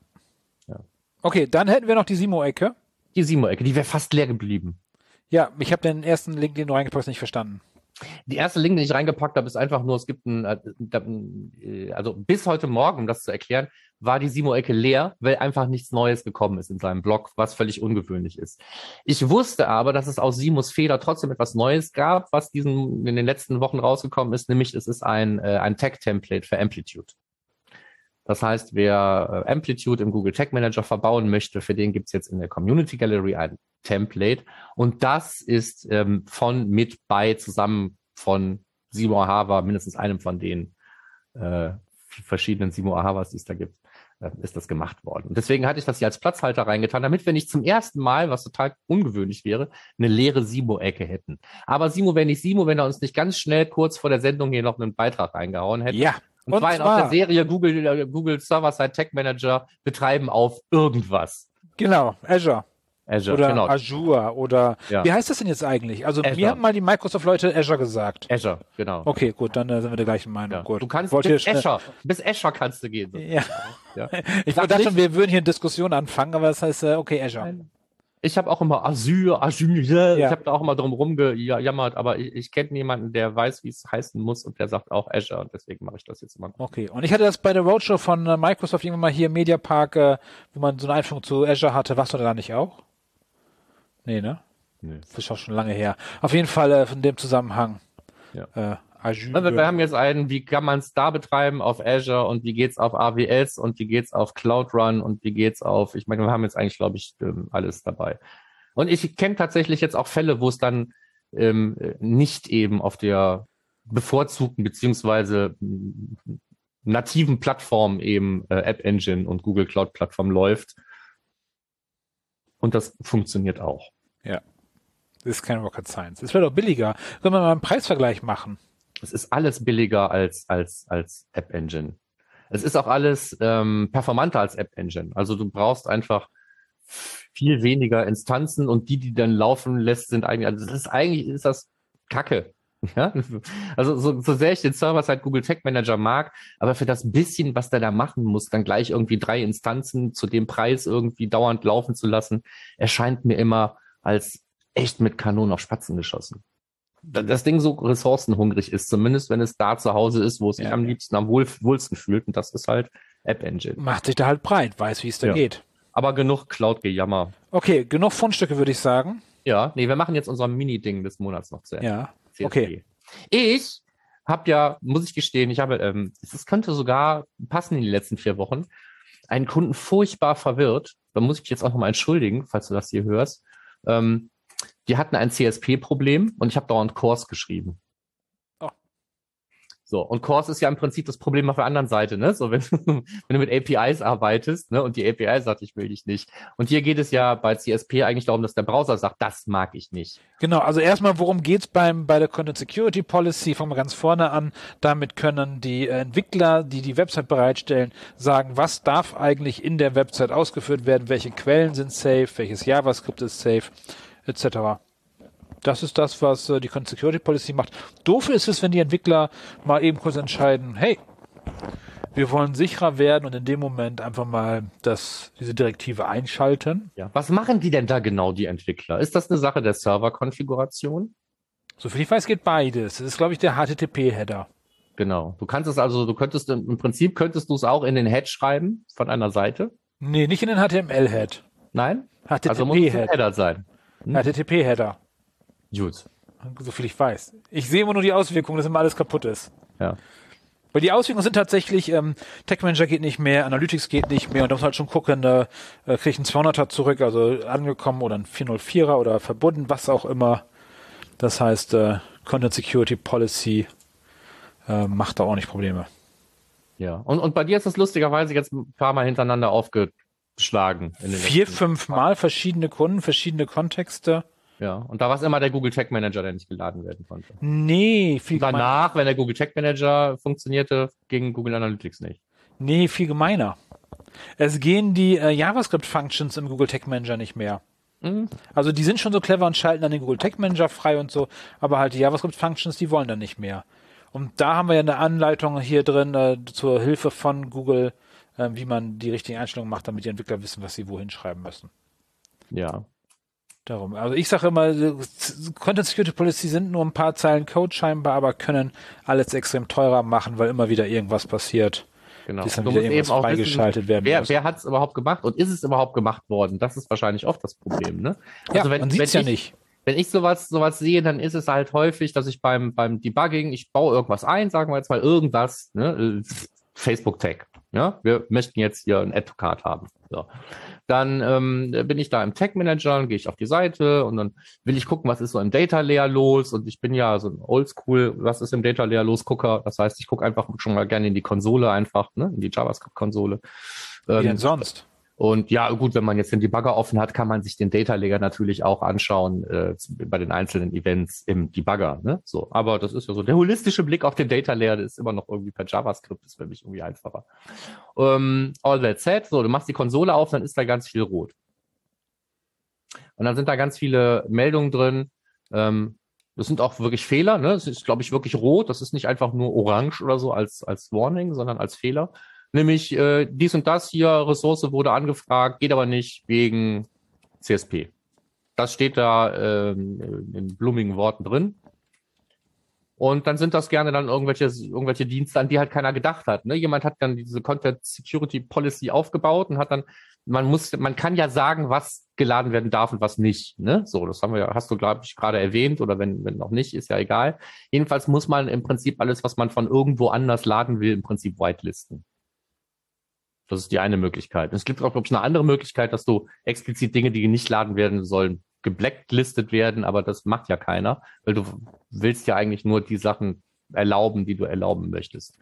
ja. Okay, dann hätten wir noch die Simo-Ecke. Die Simo-Ecke, die wäre fast leer geblieben. Ja, ich habe den ersten Link, den du reingepackt hast, nicht verstanden. Die erste Link, den ich reingepackt habe, ist einfach nur, es gibt ein, äh, also bis heute Morgen, um das zu erklären, war die Simo-Ecke leer, weil einfach nichts Neues gekommen ist in seinem Blog, was völlig ungewöhnlich ist. Ich wusste aber, dass es aus Simos Fehler trotzdem etwas Neues gab, was diesen in den letzten Wochen rausgekommen ist, nämlich es ist ein, äh, ein Tag-Template für Amplitude. Das heißt, wer äh, Amplitude im Google Tag Manager verbauen möchte, für den gibt's jetzt in der Community Gallery ein Template. Und das ist ähm, von, mit, bei, zusammen von Simo Ahava, mindestens einem von den äh, verschiedenen Simo Ahavas, die es da gibt, äh, ist das gemacht worden. Und deswegen hatte ich das hier als Platzhalter reingetan, damit wir nicht zum ersten Mal, was total ungewöhnlich wäre, eine leere Simo-Ecke hätten. Aber Simo wäre nicht Simo, wenn er uns nicht ganz schnell kurz vor der Sendung hier noch einen Beitrag reingehauen hätte. Ja. Und, und zwar, zwar aus der Serie Google, äh, Google Server-Side Tech Manager betreiben auf irgendwas. Genau, Azure. Azure, oder genau. Azure oder ja. wie heißt das denn jetzt eigentlich? Also Azure. mir haben mal die Microsoft-Leute Azure gesagt. Azure, genau. Okay, gut, dann äh, sind wir der gleichen Meinung. Ja. Gut. Du kannst Wollt bis Azure, bis Azure kannst du gehen. Ja. ja. Ich dachte schon, wir würden hier eine Diskussion anfangen, aber das heißt, äh, okay, Azure. Nein. Ich habe auch immer Azure, Azure, ja. ich habe da auch immer drum rumgejammert, aber ich, ich kenne niemanden, der weiß, wie es heißen muss und der sagt auch Azure und deswegen mache ich das jetzt immer. Okay, und ich hatte das bei der Roadshow von äh, Microsoft irgendwann mal hier im Mediapark, äh, wo man so eine Einführung zu Azure hatte. Warst du da nicht auch? Nee, ne? Nee. Das ist auch schon lange her. Auf jeden Fall äh, von dem Zusammenhang. Ja. Äh, Azure. Wir, wir haben jetzt einen, wie kann man es da betreiben auf Azure und wie geht's auf AWS und wie geht's auf Cloud Run und wie geht's auf, ich meine, wir haben jetzt eigentlich, glaube ich, ähm, alles dabei. Und ich kenne tatsächlich jetzt auch Fälle, wo es dann ähm, nicht eben auf der bevorzugten beziehungsweise nativen Plattform eben äh, App Engine und Google Cloud Plattform läuft. Und das funktioniert auch. Ja. Das ist kein Rocket Science. Es wird auch billiger. Sollen wir mal einen Preisvergleich machen? Es ist alles billiger als, als, als App Engine. Es ist auch alles ähm, performanter als App Engine. Also du brauchst einfach viel weniger Instanzen und die, die dann laufen lässt, sind eigentlich, also das ist eigentlich, ist das Kacke. Ja, also so, so sehr ich den Server-Side Google Tech Manager mag, aber für das bisschen, was der da machen muss, dann gleich irgendwie drei Instanzen zu dem Preis irgendwie dauernd laufen zu lassen, erscheint mir immer als echt mit Kanonen auf Spatzen geschossen. Das Ding so ressourcenhungrig ist, zumindest wenn es da zu Hause ist, wo es sich am liebsten am wohl, wohlsten fühlt, und das ist halt App Engine. Macht sich da halt breit, weiß, wie es da ja. geht. Aber genug Cloud-Gejammer. Okay, genug Fundstücke, würde ich sagen. Ja, nee, wir machen jetzt unser Mini-Ding des Monats noch zu Ende. Ja, CSP. okay. Ich habe ja, muss ich gestehen, ich habe, ähm, es könnte sogar passen in die letzten vier Wochen, einen Kunden furchtbar verwirrt. Da muss ich jetzt auch nochmal entschuldigen, falls du das hier hörst. Ähm, die hatten ein CSP-Problem und ich habe dauernd Kurs geschrieben. So, und Course ist ja im Prinzip das Problem auf der anderen Seite, ne? So, wenn, wenn du mit APIs arbeitest, ne, und die API sagt, ich will dich nicht. Und hier geht es ja bei CSP eigentlich darum, dass der Browser sagt, das mag ich nicht. Genau, also erstmal, worum geht's beim, bei der Content Security Policy? Fangen wir ganz vorne an. Damit können die Entwickler, die die Website bereitstellen, sagen, was darf eigentlich in der Website ausgeführt werden, welche Quellen sind safe, welches JavaScript ist safe, etc. Das ist das, was äh, die Content Security Policy macht. Doof ist es, wenn die Entwickler mal eben kurz entscheiden, hey, wir wollen sicherer werden und in dem Moment einfach mal das, diese Direktive einschalten. Ja. Was machen die denn da genau, die Entwickler? Ist das eine Sache der Serverkonfiguration? Soviel ich weiß, geht beides. Das ist, glaube ich, der HTTP-Header. Genau. Du kannst es also, du könntest im Prinzip könntest du es auch in den Head schreiben von einer Seite. Nee, nicht in den HTML-Head. Nein? HTTP-Head. Also muss es Header sein. Hm? HTTP-Header. Gut. So viel ich weiß. Ich sehe immer nur die Auswirkungen, dass immer alles kaputt ist. Ja. Weil die Auswirkungen sind tatsächlich, ähm, Tech Manager geht nicht mehr, Analytics geht nicht mehr und da muss halt schon gucken, da äh, kriege ich einen 200er zurück, also angekommen oder ein 404er oder verbunden, was auch immer. Das heißt, äh, Content Security Policy äh, macht da auch nicht Probleme. Ja, und, und bei dir ist das lustigerweise jetzt ein paar Mal hintereinander aufgeschlagen. Vier, fünf Mal verschiedene Kunden, verschiedene Kontexte. Ja, und da war es immer der Google Tag Manager, der nicht geladen werden konnte. Nee, viel und danach, wenn der Google Tag Manager funktionierte, ging Google Analytics nicht. Nee, viel gemeiner. Es gehen die äh, JavaScript-Functions im Google Tag Manager nicht mehr. Mhm. Also die sind schon so clever und schalten dann den Google Tag Manager frei und so, aber halt die JavaScript-Functions, die wollen dann nicht mehr. Und da haben wir ja eine Anleitung hier drin äh, zur Hilfe von Google, äh, wie man die richtigen Einstellungen macht, damit die Entwickler wissen, was sie wohin schreiben müssen. Ja, Darum. Also ich sage immer, Content Security Policy sind nur ein paar Zeilen Code scheinbar, aber können alles extrem teurer machen, weil immer wieder irgendwas passiert. Genau. Bis dann wieder irgendwas freigeschaltet werden wer, muss. Wer hat es überhaupt gemacht und ist es überhaupt gemacht worden? Das ist wahrscheinlich oft das Problem, ne? Also ja, wenn, man sieht es ja nicht. Wenn ich sowas, sowas sehe, dann ist es halt häufig, dass ich beim, beim Debugging, ich baue irgendwas ein, sagen wir jetzt mal irgendwas, ne? Facebook-Tag. Ja, wir möchten jetzt hier ein Add-to-Card haben. So. Dann ähm, bin ich da im Tag Manager und gehe ich auf die Seite und dann will ich gucken, was ist so im Data Layer los. Und ich bin ja so ein Oldschool, was ist im Data Layer los, Gucker. Das heißt, ich gucke einfach schon mal gerne in die Konsole einfach, ne, in die JavaScript-Konsole. Wie ähm, denn sonst? Und ja, gut, wenn man jetzt den Debugger offen hat, kann man sich den Data Layer natürlich auch anschauen äh, bei den einzelnen Events im Debugger. Ne? So, aber das ist ja so der holistische Blick auf den Data Layer, ist immer noch irgendwie per JavaScript, ist für mich irgendwie einfacher. Ähm, all that said, so, du machst die Konsole auf, dann ist da ganz viel rot. Und dann sind da ganz viele Meldungen drin. Ähm, das sind auch wirklich Fehler. Ne? Das ist, glaube ich, wirklich rot. Das ist nicht einfach nur orange oder so als, als Warning, sondern als Fehler nämlich äh, dies und das hier, Ressource wurde angefragt, geht aber nicht wegen CSP. Das steht da ähm, in blumigen Worten drin. Und dann sind das gerne dann irgendwelche, irgendwelche Dienste, an die halt keiner gedacht hat. Ne? Jemand hat dann diese Content Security Policy aufgebaut und hat dann man muss, man kann ja sagen, was geladen werden darf und was nicht. Ne? So, das haben wir ja, hast du, glaube ich, gerade erwähnt, oder wenn, wenn noch nicht, ist ja egal. Jedenfalls muss man im Prinzip alles, was man von irgendwo anders laden will, im Prinzip whitelisten. Das ist die eine Möglichkeit. Es gibt auch, glaube ich, eine andere Möglichkeit, dass du explizit Dinge, die nicht laden werden sollen, geblacklistet werden, aber das macht ja keiner, weil du willst ja eigentlich nur die Sachen erlauben, die du erlauben möchtest.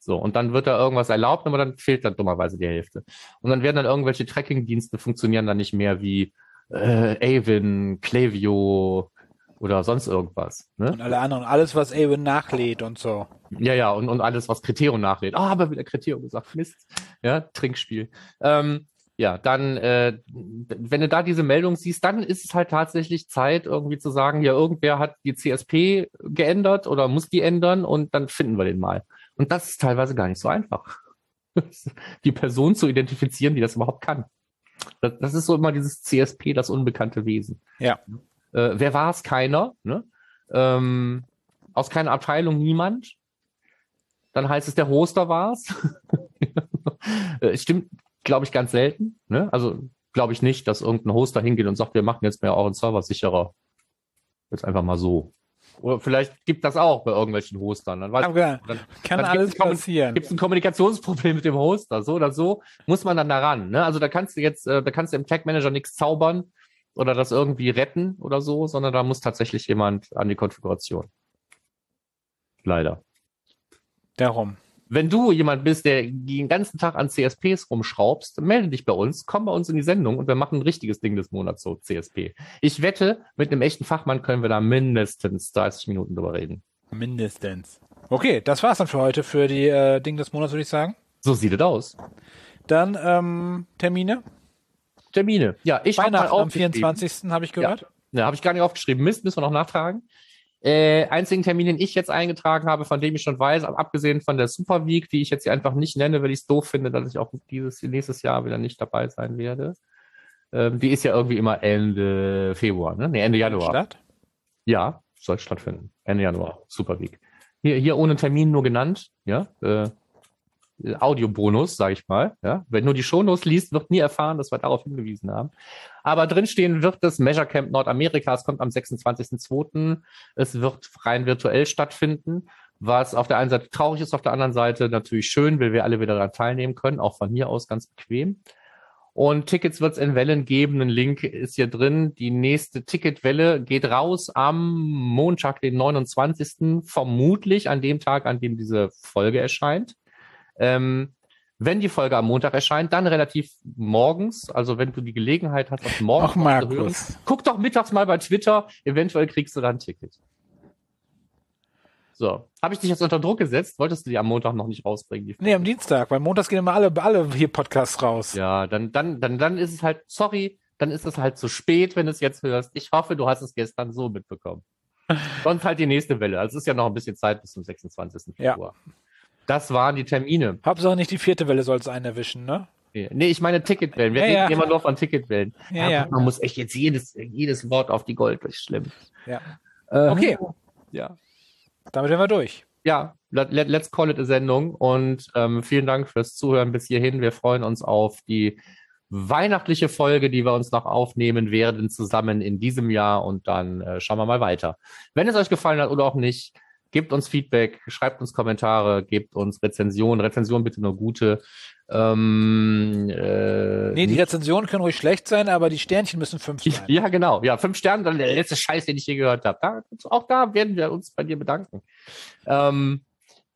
So, und dann wird da irgendwas erlaubt, aber dann fehlt dann dummerweise die Hälfte. Und dann werden dann irgendwelche Tracking-Dienste funktionieren dann nicht mehr wie äh, Avin, Klaviyo oder sonst irgendwas. Ne? Und alle anderen, alles, was Avin nachlädt und so. Ja, ja, und, und alles, was Kriterium nachlädt. Ah, oh, aber wieder Kriterium gesagt. Mist. Ja, Trinkspiel. Ähm, ja, dann, äh, wenn du da diese Meldung siehst, dann ist es halt tatsächlich Zeit, irgendwie zu sagen, ja, irgendwer hat die CSP geändert oder muss die ändern und dann finden wir den mal. Und das ist teilweise gar nicht so einfach. die Person zu identifizieren, die das überhaupt kann. Das, das ist so immer dieses CSP, das unbekannte Wesen. Ja. Äh, wer war es? Keiner. Ne? Ähm, aus keiner Abteilung niemand. Dann heißt es, der Hoster war es. äh, stimmt, glaube ich, ganz selten. Ne? Also glaube ich nicht, dass irgendein Hoster hingeht und sagt, wir machen jetzt mehr euren Server sicherer. Jetzt einfach mal so. Oder vielleicht gibt das auch bei irgendwelchen Hostern. Dann, weiß, dann, Kann dann alles passieren. Gibt es ein Kommunikationsproblem mit dem Hoster, so oder so, muss man dann daran. Ne? Also da kannst du jetzt, äh, da kannst du im Tag Manager nichts zaubern oder das irgendwie retten oder so, sondern da muss tatsächlich jemand an die Konfiguration. Leider. Darum. Wenn du jemand bist, der den ganzen Tag an CSPs rumschraubst, melde dich bei uns, komm bei uns in die Sendung und wir machen ein richtiges Ding des Monats, so CSP. Ich wette, mit einem echten Fachmann können wir da mindestens 30 Minuten drüber reden. Mindestens. Okay, das war's dann für heute für die äh, Ding des Monats, würde ich sagen. So sieht es aus. Dann ähm, Termine. Termine. Ja, ich habe mal am 24. habe ich gehört. Ja, ja habe ich gar nicht aufgeschrieben. Mist, müssen wir noch nachtragen. Äh, einzigen Termin, den ich jetzt eingetragen habe, von dem ich schon weiß, abgesehen von der Super Week, die ich jetzt hier einfach nicht nenne, weil ich es doof finde, dass ich auch dieses nächstes Jahr wieder nicht dabei sein werde. Ähm, die ist ja irgendwie immer Ende Februar, ne? Nee, Ende Januar. Statt? Ja, soll stattfinden. Ende Januar, Super Week. Hier, hier ohne Termin nur genannt, ja. Äh, Audiobonus, sage ich mal. Ja? Wenn nur die Shownotes liest, wird nie erfahren, dass wir darauf hingewiesen haben. Aber drinstehen wird das Measure Camp Nordamerika. Es kommt am 26.02. Es wird rein virtuell stattfinden, was auf der einen Seite traurig ist, auf der anderen Seite natürlich schön, weil wir alle wieder daran teilnehmen können, auch von hier aus ganz bequem. Und Tickets wird es in Wellen geben. Ein Link ist hier drin. Die nächste Ticketwelle geht raus am Montag, den 29. Vermutlich an dem Tag, an dem diese Folge erscheint. Ähm, wenn die Folge am Montag erscheint, dann relativ morgens. Also wenn du die Gelegenheit hast, das morgens Ach, Markus. zu hören, guck doch mittags mal bei Twitter. Eventuell kriegst du dann ein Ticket. So, habe ich dich jetzt unter Druck gesetzt? Wolltest du die am Montag noch nicht rausbringen? Die nee, am Dienstag, weil montags gehen immer alle, alle hier Podcasts raus. Ja, dann, dann, dann, dann ist es halt, sorry, dann ist es halt zu spät, wenn du es jetzt hörst. Ich hoffe, du hast es gestern so mitbekommen. Sonst halt die nächste Welle. Also es ist ja noch ein bisschen Zeit bis zum 26. Februar. Ja. Das waren die Termine. Hauptsache nicht die vierte Welle soll es einen erwischen, ne? Nee, ich meine Ticketwellen. Wir ja, reden ja. immer nur von Ticketwellen. Ja, ja. Man muss echt jetzt jedes, jedes Wort auf die Gold, das ist schlimm. Ja. Ähm, okay. Ja. Damit sind wir durch. Ja, let, let's call it a Sendung und ähm, vielen Dank fürs Zuhören bis hierhin. Wir freuen uns auf die weihnachtliche Folge, die wir uns noch aufnehmen werden, zusammen in diesem Jahr und dann äh, schauen wir mal weiter. Wenn es euch gefallen hat oder auch nicht, Gebt uns Feedback, schreibt uns Kommentare, gebt uns Rezensionen. Rezensionen bitte nur gute. Ähm, äh, nee, die Rezensionen können ruhig schlecht sein, aber die Sternchen müssen fünf sein. Ja, genau. Ja, fünf Sterne, dann der letzte Scheiß, den ich je gehört habe. Da, auch da werden wir uns bei dir bedanken. Ähm,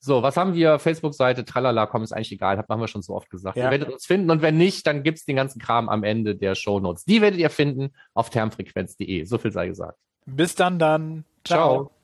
so, was haben wir? Facebook-Seite, tralala, komm, ist eigentlich egal, haben wir schon so oft gesagt. Ja. Ihr werdet uns finden und wenn nicht, dann gibt's den ganzen Kram am Ende der Show Notes. Die werdet ihr finden auf termfrequenz.de. So viel sei gesagt. Bis dann dann. Ciao. Ciao.